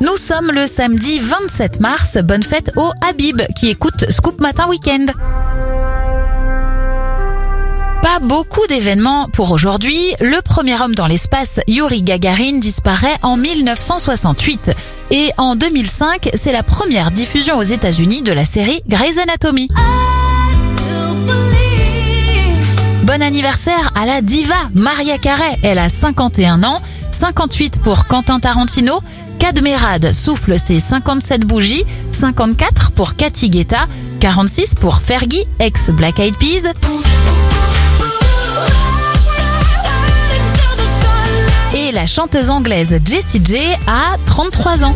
Nous sommes le samedi 27 mars. Bonne fête au Habib qui écoute Scoop Matin Weekend. Pas beaucoup d'événements pour aujourd'hui. Le premier homme dans l'espace, Yuri Gagarin, disparaît en 1968. Et en 2005, c'est la première diffusion aux États-Unis de la série Grey's Anatomy. Bon anniversaire à la diva Maria Carey. Elle a 51 ans, 58 pour Quentin Tarantino. Cadmerade souffle ses 57 bougies, 54 pour Cathy Guetta, 46 pour Fergie, ex Black Eyed Peas. Et la chanteuse anglaise Jessie J a 33 ans.